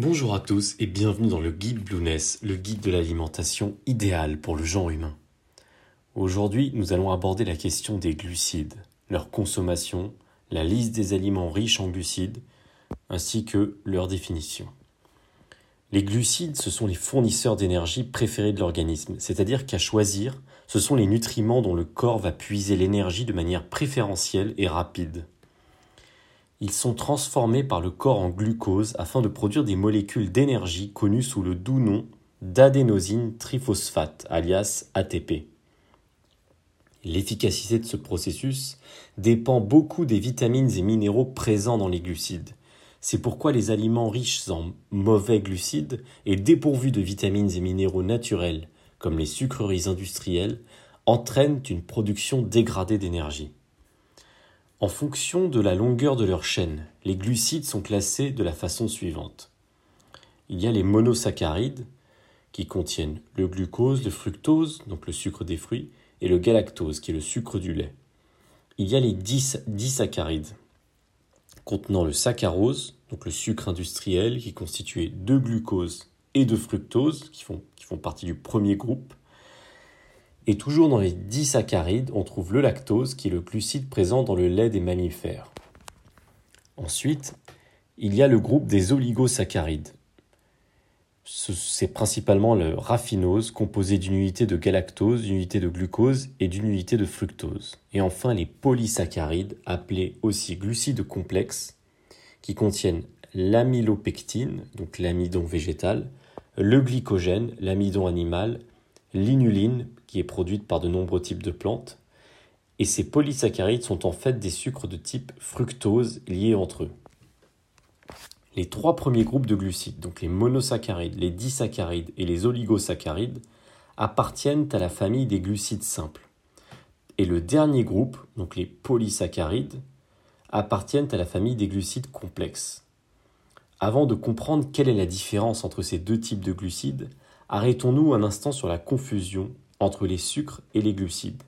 Bonjour à tous et bienvenue dans le guide Blueness, le guide de l'alimentation idéale pour le genre humain. Aujourd'hui, nous allons aborder la question des glucides, leur consommation, la liste des aliments riches en glucides, ainsi que leur définition. Les glucides, ce sont les fournisseurs d'énergie préférés de l'organisme, c'est-à-dire qu'à choisir, ce sont les nutriments dont le corps va puiser l'énergie de manière préférentielle et rapide. Ils sont transformés par le corps en glucose afin de produire des molécules d'énergie connues sous le doux nom d'adénosine triphosphate, alias ATP. L'efficacité de ce processus dépend beaucoup des vitamines et minéraux présents dans les glucides. C'est pourquoi les aliments riches en mauvais glucides et dépourvus de vitamines et minéraux naturels, comme les sucreries industrielles, entraînent une production dégradée d'énergie. En fonction de la longueur de leur chaîne, les glucides sont classés de la façon suivante. Il y a les monosaccharides, qui contiennent le glucose, le fructose, donc le sucre des fruits, et le galactose, qui est le sucre du lait. Il y a les disaccharides, contenant le saccharose, donc le sucre industriel qui est constitué de glucose et de fructose, qui font, qui font partie du premier groupe. Et toujours dans les disaccharides, on trouve le lactose, qui est le glucide présent dans le lait des mammifères. Ensuite, il y a le groupe des oligosaccharides. C'est principalement le raffinose, composé d'une unité de galactose, d'une unité de glucose et d'une unité de fructose. Et enfin les polysaccharides, appelés aussi glucides complexes, qui contiennent l'amylopectine, donc l'amidon végétal, le glycogène, l'amidon animal, l'inuline, qui est produite par de nombreux types de plantes, et ces polysaccharides sont en fait des sucres de type fructose liés entre eux. Les trois premiers groupes de glucides, donc les monosaccharides, les disaccharides et les oligosaccharides, appartiennent à la famille des glucides simples. Et le dernier groupe, donc les polysaccharides, appartiennent à la famille des glucides complexes. Avant de comprendre quelle est la différence entre ces deux types de glucides, arrêtons-nous un instant sur la confusion entre les sucres et les glucides.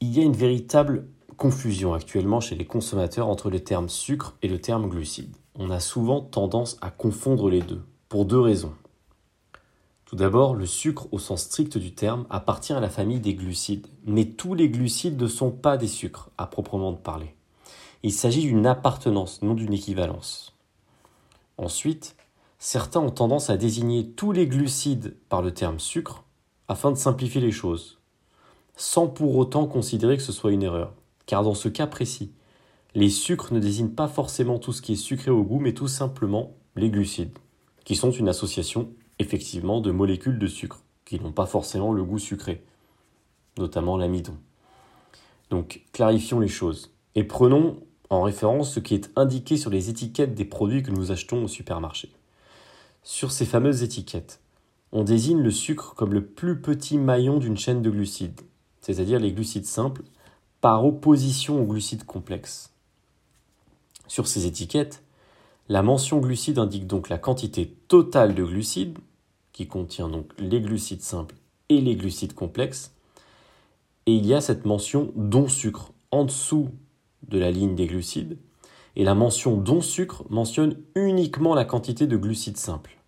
Il y a une véritable confusion actuellement chez les consommateurs entre le terme sucre et le terme glucide. On a souvent tendance à confondre les deux, pour deux raisons. Tout d'abord, le sucre au sens strict du terme appartient à la famille des glucides, mais tous les glucides ne sont pas des sucres, à proprement parler. Il s'agit d'une appartenance, non d'une équivalence. Ensuite, certains ont tendance à désigner tous les glucides par le terme sucre afin de simplifier les choses, sans pour autant considérer que ce soit une erreur car dans ce cas précis, les sucres ne désignent pas forcément tout ce qui est sucré au goût, mais tout simplement les glucides, qui sont une association effectivement de molécules de sucre, qui n'ont pas forcément le goût sucré, notamment l'amidon. Donc clarifions les choses, et prenons en référence ce qui est indiqué sur les étiquettes des produits que nous achetons au supermarché. Sur ces fameuses étiquettes, on désigne le sucre comme le plus petit maillon d'une chaîne de glucides, c'est-à-dire les glucides simples, par opposition aux glucides complexes. Sur ces étiquettes, la mention glucides indique donc la quantité totale de glucides, qui contient donc les glucides simples et les glucides complexes, et il y a cette mention dont sucre en dessous de la ligne des glucides, et la mention dont sucre mentionne uniquement la quantité de glucides simples.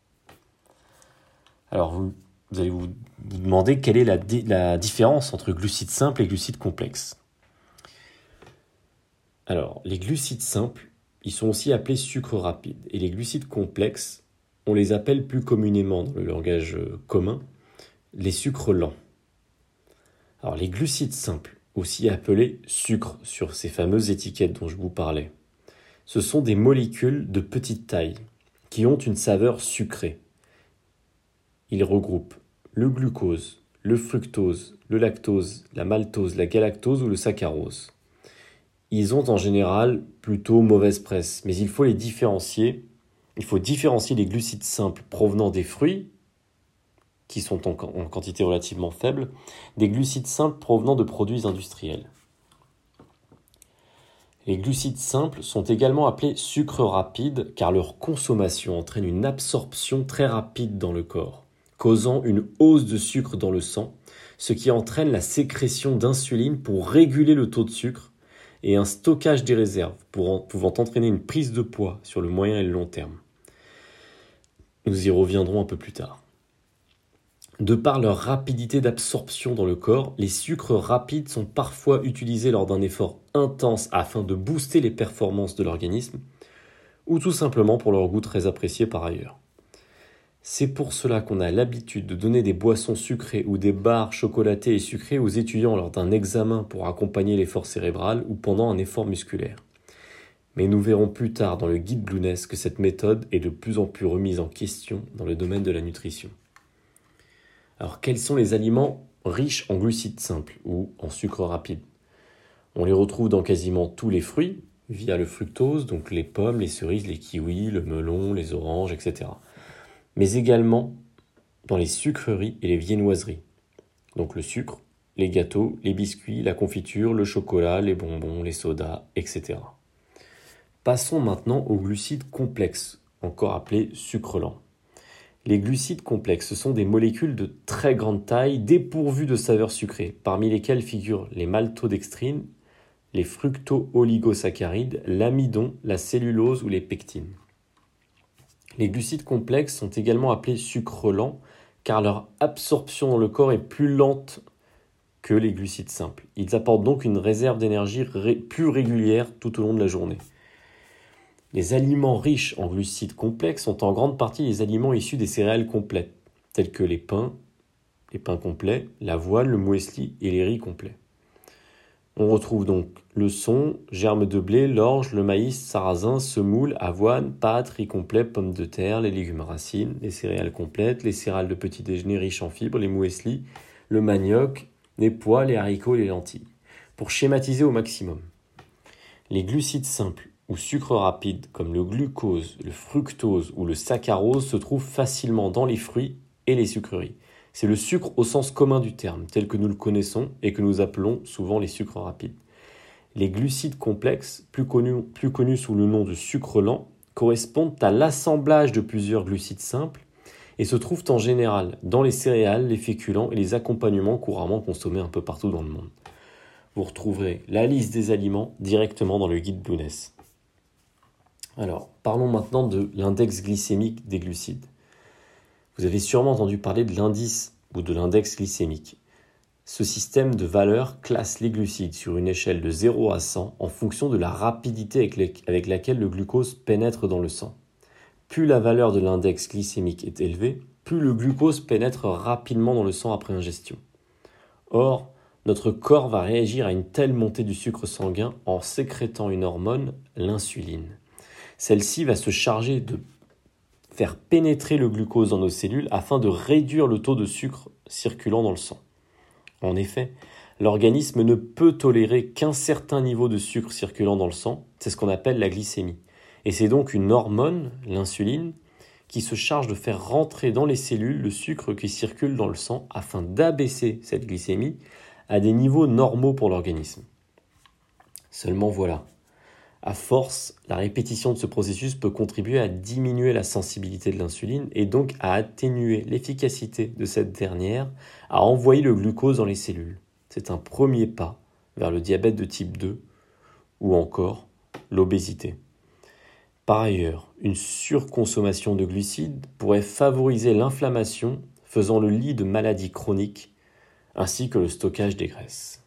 Alors vous, allez vous, demander quelle est la, la différence entre glucides simples et glucides complexes. Alors, les glucides simples, ils sont aussi appelés sucres rapides. Et les glucides complexes, on les appelle plus communément dans le langage euh, commun les sucres lents. Alors, les glucides simples, aussi appelés sucres sur ces fameuses étiquettes dont je vous parlais, ce sont des molécules de petite taille qui ont une saveur sucrée. Ils regroupent le glucose, le fructose, le lactose, la maltose, la galactose ou le saccharose ils ont en général plutôt mauvaise presse, mais il faut les différencier. Il faut différencier les glucides simples provenant des fruits, qui sont en, quantité relativement faible, des glucides simples provenant de produits industriels. Les glucides simples sont également appelés sucres rapides car leur consommation entraîne une absorption très rapide dans le corps, causant une hausse de sucre dans le sang, ce qui entraîne la sécrétion d'insuline pour réguler le taux de sucre et un stockage des réserves pouvant entraîner une prise de poids sur le moyen et le long terme. Nous y reviendrons un peu plus tard. De par leur rapidité d'absorption dans le corps, les sucres rapides sont parfois utilisés lors d'un effort intense afin de booster les performances de l'organisme, ou tout simplement pour leur goût très apprécié par ailleurs. C'est pour cela qu'on a l'habitude de donner des boissons sucrées ou des barres chocolatées et sucrées aux étudiants lors d'un examen pour accompagner l'effort cérébral ou pendant un effort musculaire. Mais nous verrons plus tard dans le guide Blueness que cette méthode est de plus en plus remise en question dans le domaine de la nutrition. Alors quels sont les aliments riches en glucides simples ou en sucre rapide? On les retrouve dans quasiment tous les fruits via le fructose, donc les pommes, les cerises, les kiwis, le melon, les oranges, etc. Mais également dans les sucreries et les viennoiseries. Donc le sucre, les gâteaux, les biscuits, la confiture, le chocolat, les bonbons, les sodas, etc. Passons maintenant aux glucides complexes, encore appelés sucre lent. Les glucides complexes sont des molécules de très grande taille dépourvues de saveurs sucrées, parmi lesquelles figurent les maltodextrines, les fructo-oligosaccharides, l'amidon, la cellulose ou les pectines. Les glucides complexes sont également appelés sucres lents car leur absorption dans le corps est plus lente que les glucides simples. Ils apportent donc une réserve d'énergie plus régulière tout au long de la journée. Les aliments riches en glucides complexes sont en grande partie les aliments issus des céréales complètes, tels que les pains, les pains complets, l'avoine, le muesli et les riz complets. On retrouve donc le son, germes de blé, l'orge, le maïs, sarrasin, semoule, avoine, pâte, riz complet, pommes de terre, les légumes racines, les céréales complètes, les céréales de petit déjeuner riches en fibres, les muesli, le manioc, les pois, les haricots, les lentilles. Pour schématiser au maximum. Les glucides simples ou sucres rapides comme le glucose, le fructose ou le saccharose se trouvent facilement dans les fruits et les sucreries. C'est le sucre au sens commun du terme, tel que nous le connaissons et que nous appelons souvent les sucres rapides. Les glucides complexes, plus connus, sous le nom de sucre lent, correspondent à l'assemblage de plusieurs glucides simples et se trouvent en général dans les céréales, les féculents et les accompagnements couramment consommés un peu partout dans le monde. Vous retrouverez la liste des aliments directement dans le guide Blueness. Alors, parlons maintenant de l'index glycémique des glucides. Vous avez sûrement entendu parler de l'indice ou de l'index glycémique. Ce système de valeurs classe les glucides sur une échelle de 0 à 100 en fonction de la rapidité avec laquelle le glucose pénètre dans le sang. Plus la valeur de l'index glycémique est élevée, plus le glucose pénètre rapidement dans le sang après ingestion. Or, notre corps va réagir à une telle montée du sucre sanguin en sécrétant une hormone, l'insuline. Celle-ci va se charger de faire pénétrer le glucose dans nos cellules afin de réduire le taux de sucre circulant dans le sang. En effet, l'organisme ne peut tolérer qu'un certain niveau de sucre circulant dans le sang, c'est ce qu'on appelle la glycémie. Et c'est donc une hormone, l'insuline, qui se charge de faire rentrer dans les cellules le sucre qui circule dans le sang afin d'abaisser cette glycémie à des niveaux normaux pour l'organisme. Seulement voilà, à force, la répétition de ce processus peut contribuer à diminuer la sensibilité de l'insuline et donc à atténuer l'efficacité de cette dernière à envoyer le glucose dans les cellules. C'est un premier pas vers le diabète de type 2 ou encore l'obésité. Par ailleurs, une surconsommation de glucides pourrait favoriser l'inflammation, faisant le lit de maladies chroniques, ainsi que le stockage des graisses.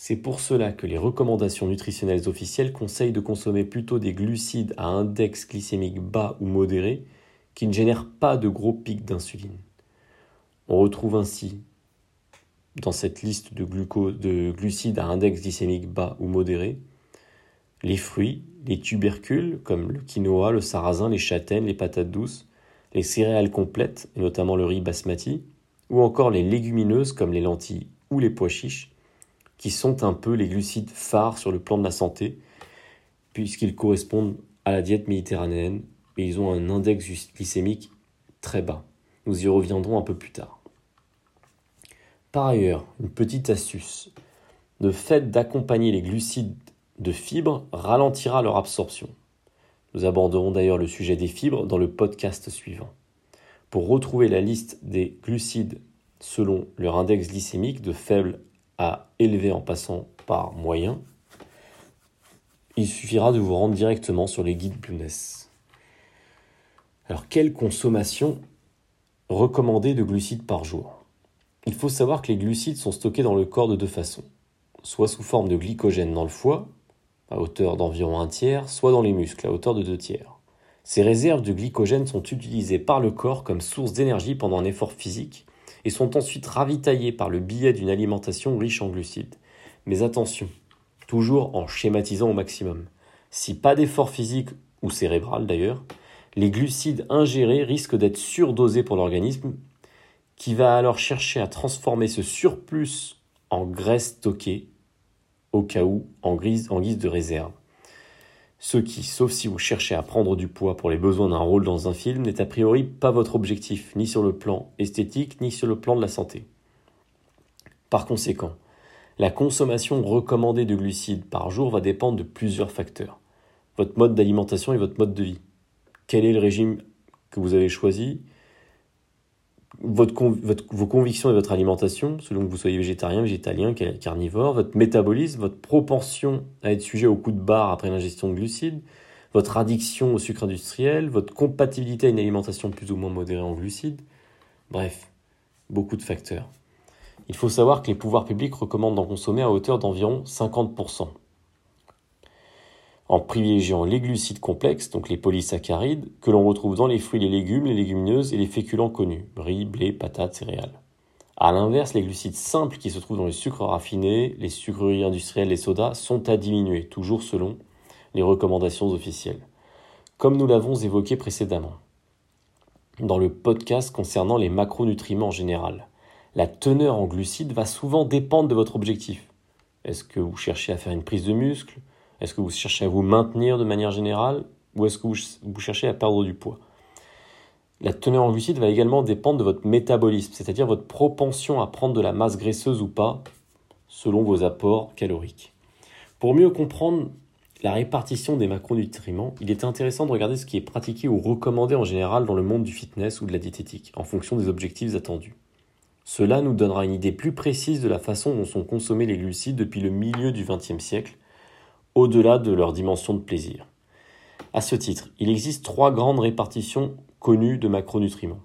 C'est pour cela que les recommandations nutritionnelles officielles conseillent de consommer plutôt des glucides à index glycémique bas ou modéré qui ne génèrent pas de gros pics d'insuline. On retrouve ainsi dans cette liste de, de glucides à index glycémique bas ou modéré les fruits, les tubercules comme le quinoa, le sarrasin, les châtaignes, les patates douces, les céréales complètes, et notamment le riz basmati, ou encore les légumineuses comme les lentilles ou les pois chiches, qui sont un peu les glucides phares sur le plan de la santé, puisqu'ils correspondent à la diète méditerranéenne, et ils ont un index glycémique très bas. Nous y reviendrons un peu plus tard. Par ailleurs, une petite astuce. Le fait d'accompagner les glucides de fibres ralentira leur absorption. Nous aborderons d'ailleurs le sujet des fibres dans le podcast suivant. Pour retrouver la liste des glucides selon leur index glycémique de faible à élevé en passant par moyen, il suffira de vous rendre directement sur les guides Blueness. Alors, quelle consommation recommandée de glucides par jour? Il faut savoir que les glucides sont stockés dans le corps de deux façons. Soit sous forme de glycogène dans le foie, à hauteur d'environ un tiers, soit dans les muscles, à hauteur de deux tiers. Ces réserves de glycogène sont utilisées par le corps comme source d'énergie pendant un effort physique et sont ensuite ravitaillées par le biais d'une alimentation riche en glucides. Mais attention, toujours en schématisant au maximum. Si pas d'effort physique ou cérébral d'ailleurs, les glucides ingérés risquent d'être surdosés pour l'organisme qui va alors chercher à transformer ce surplus en graisse stockée au cas où en guise de réserve. Ce qui, sauf si vous cherchez à prendre du poids pour les besoins d'un rôle dans un film, n'est a priori pas votre objectif, ni sur le plan esthétique, ni sur le plan de la santé. Par conséquent, la consommation recommandée de glucides par jour va dépendre de plusieurs facteurs. Votre mode d'alimentation et votre mode de vie. Quel est le régime que vous avez choisi? Vos convictions et votre alimentation, selon que vous soyez végétarien, végétalien, carnivore, votre métabolisme, votre propension à être sujet au coup de barre après l'ingestion de glucides, votre addiction au sucre industriel, votre compatibilité à une alimentation plus ou moins modérée en glucides. Bref, beaucoup de facteurs. Il faut savoir que les pouvoirs publics recommandent d'en consommer à hauteur d'environ 50% en privilégiant les glucides complexes, donc les polysaccharides, que l'on retrouve dans les fruits, les légumes, les légumineuses et les féculents connus, riz, blé, patates, céréales. A l'inverse, les glucides simples qui se trouvent dans les sucres raffinés, les sucreries industrielles, les sodas, sont à diminuer, toujours selon les recommandations officielles. Comme nous l'avons évoqué précédemment, dans le podcast concernant les macronutriments en général, la teneur en glucides va souvent dépendre de votre objectif. Est-ce que vous cherchez à faire une prise de muscle est-ce que vous cherchez à vous maintenir de manière générale ou est-ce que vous, cherchez à perdre du poids? La teneur en glucides va également dépendre de votre métabolisme, c'est-à-dire votre propension à prendre de la masse graisseuse ou pas, selon vos apports caloriques. Pour mieux comprendre la répartition des macronutriments, il est intéressant de regarder ce qui est pratiqué ou recommandé en général dans le monde du fitness ou de la diététique, en fonction des objectifs attendus. Cela nous donnera une idée plus précise de la façon dont sont consommés les glucides depuis le milieu du XXe siècle au-delà de leur dimension de plaisir. À ce titre, il existe trois grandes répartitions connues de macronutriments.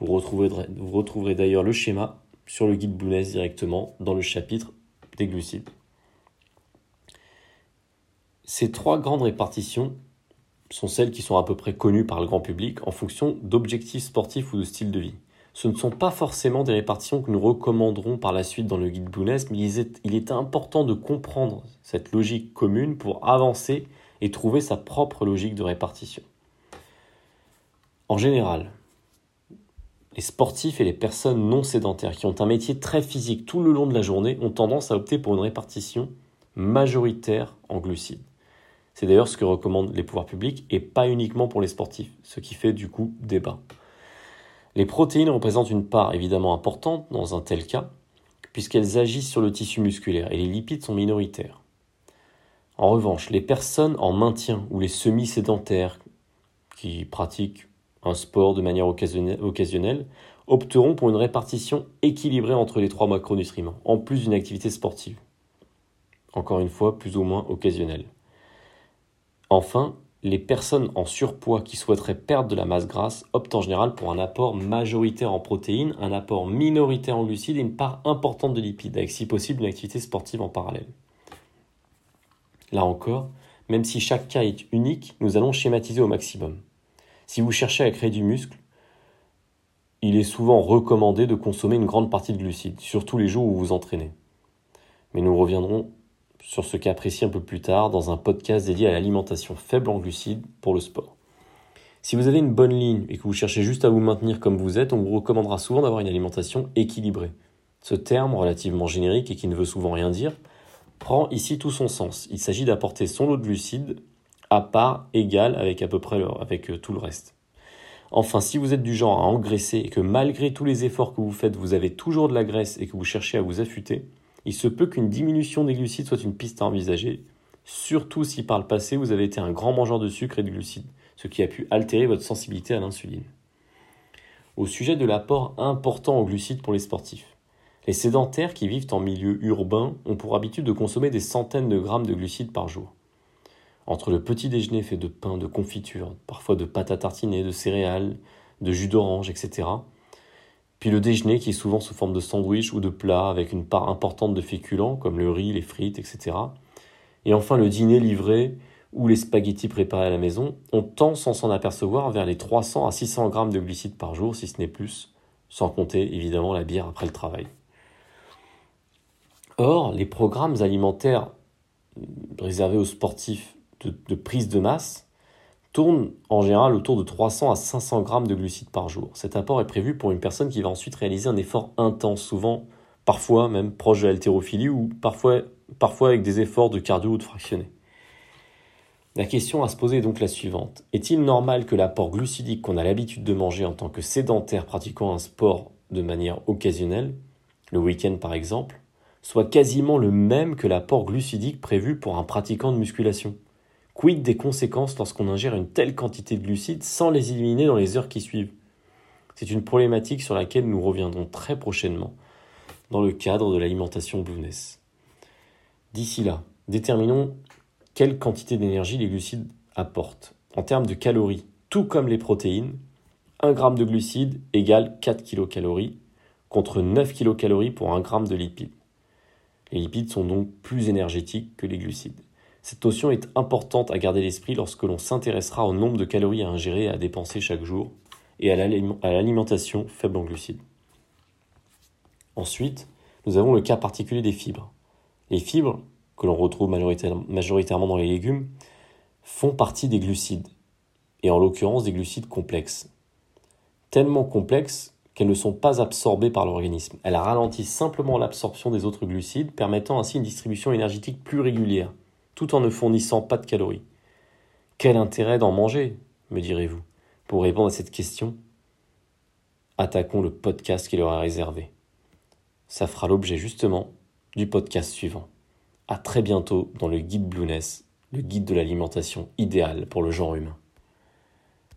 Vous retrouverez, vous retrouverez d'ailleurs le schéma sur le guide Bounès directement dans le chapitre des glucides. Ces trois grandes répartitions sont celles qui sont à peu près connues par le grand public en fonction d'objectifs sportifs ou de style de vie. Ce ne sont pas forcément des répartitions que nous recommanderons par la suite dans le guide Blueness, mais il est, important de comprendre cette logique commune pour avancer et trouver sa propre logique de répartition. En général, les sportifs et les personnes non sédentaires qui ont un métier très physique tout le long de la journée ont tendance à opter pour une répartition majoritaire en glucides. C'est d'ailleurs ce que recommandent les pouvoirs publics et pas uniquement pour les sportifs, ce qui fait du coup débat. Les protéines représentent une part évidemment importante dans un tel cas, puisqu'elles agissent sur le tissu musculaire et les lipides sont minoritaires. En revanche, les personnes en maintien ou les semi-sédentaires qui pratiquent un sport de manière occasionnelle opteront pour une répartition équilibrée entre les trois macronutriments, en plus d'une activité sportive. Encore une fois, plus ou moins occasionnelle. Enfin, les personnes en surpoids qui souhaiteraient perdre de la masse grasse optent en général pour un apport majoritaire en protéines, un apport minoritaire en glucides et une part importante de lipides, avec si possible une activité sportive en parallèle. Là encore, même si chaque cas est unique, nous allons schématiser au maximum. Si vous cherchez à créer du muscle, il est souvent recommandé de consommer une grande partie de glucides, surtout les jours où vous vous entraînez. Mais nous reviendrons sur ce cas précis un peu plus tard dans un podcast dédié à l'alimentation faible en glucides pour le sport. Si vous avez une bonne ligne et que vous cherchez juste à vous maintenir comme vous êtes, on vous recommandera souvent d'avoir une alimentation équilibrée. Ce terme, relativement générique et qui ne veut souvent rien dire, prend ici tout son sens. Il s'agit d'apporter son lot de glucides à part égale avec à peu près avec euh, tout le reste. Enfin, si vous êtes du genre à engraisser et que malgré tous les efforts que vous faites, vous avez toujours de la graisse et que vous cherchez à vous affûter, il se peut qu'une diminution des glucides soit une piste à envisager, surtout si par le passé vous avez été un grand mangeur de sucre et de glucides, ce qui a pu altérer votre sensibilité à l'insuline. Au sujet de l'apport important en glucides pour les sportifs. Les sédentaires qui vivent en milieu urbain ont pour habitude de consommer des centaines de grammes de glucides par jour. entre le petit déjeuner fait de pain, de confiture, parfois de pâte à tartiner, de céréales, de jus d'orange, etc. Puis le déjeuner qui est souvent sous forme de sandwich ou de plat avec une part importante de féculents comme le riz, les frites, etc. Et enfin le dîner livré ou les spaghettis préparés à la maison, on tend sans s'en apercevoir vers les 300 à 600 grammes de glucides par jour, si ce n'est plus, sans compter évidemment la bière après le travail. Or, les programmes alimentaires réservés aux sportifs de, prise de masse tournent en général autour de 300 à 500 grammes de glucides par jour. Cet apport est prévu pour une personne qui va ensuite réaliser un effort intense, souvent, parfois même proche de l'haltérophilie ou parfois, parfois avec des efforts de cardio ou de fractionné. La question à se poser est donc la suivante. Est-il normal que l'apport glucidique qu'on a l'habitude de manger en tant que sédentaire pratiquant un sport de manière occasionnelle, le week-end par exemple, soit quasiment le même que l'apport glucidique prévu pour un pratiquant de musculation? Quid des conséquences lorsqu'on ingère une telle quantité de glucides sans les éliminer dans les heures qui suivent? C'est une problématique sur laquelle nous reviendrons très prochainement dans le cadre de l'alimentation Blueness. D'ici là, déterminons quelle quantité d'énergie les glucides apportent. En termes de calories, tout comme les protéines, 1 g de glucides égale 4 kcal contre 9 kcal pour 1 g de lipides. Les lipides sont donc plus énergétiques que les glucides. Cette notion est importante à garder à l'esprit lorsque l'on s'intéressera au nombre de calories à ingérer et à dépenser chaque jour et à l'alimentation faible en glucides. Ensuite, nous avons le cas particulier des fibres. Les fibres, que l'on retrouve majoritairement dans les légumes, font partie des glucides, et en l'occurrence des glucides complexes. Tellement complexes qu'elles ne sont pas absorbées par l'organisme. Elles ralentissent simplement l'absorption des autres glucides, permettant ainsi une distribution énergétique plus régulière, tout en ne fournissant pas de calories. Quel intérêt d'en manger, me direz-vous Pour répondre à cette question, attaquons le podcast qui leur est réservé. Ça fera l'objet justement du podcast suivant. À très bientôt dans le guide Blueness, le guide de l'alimentation idéale pour le genre humain.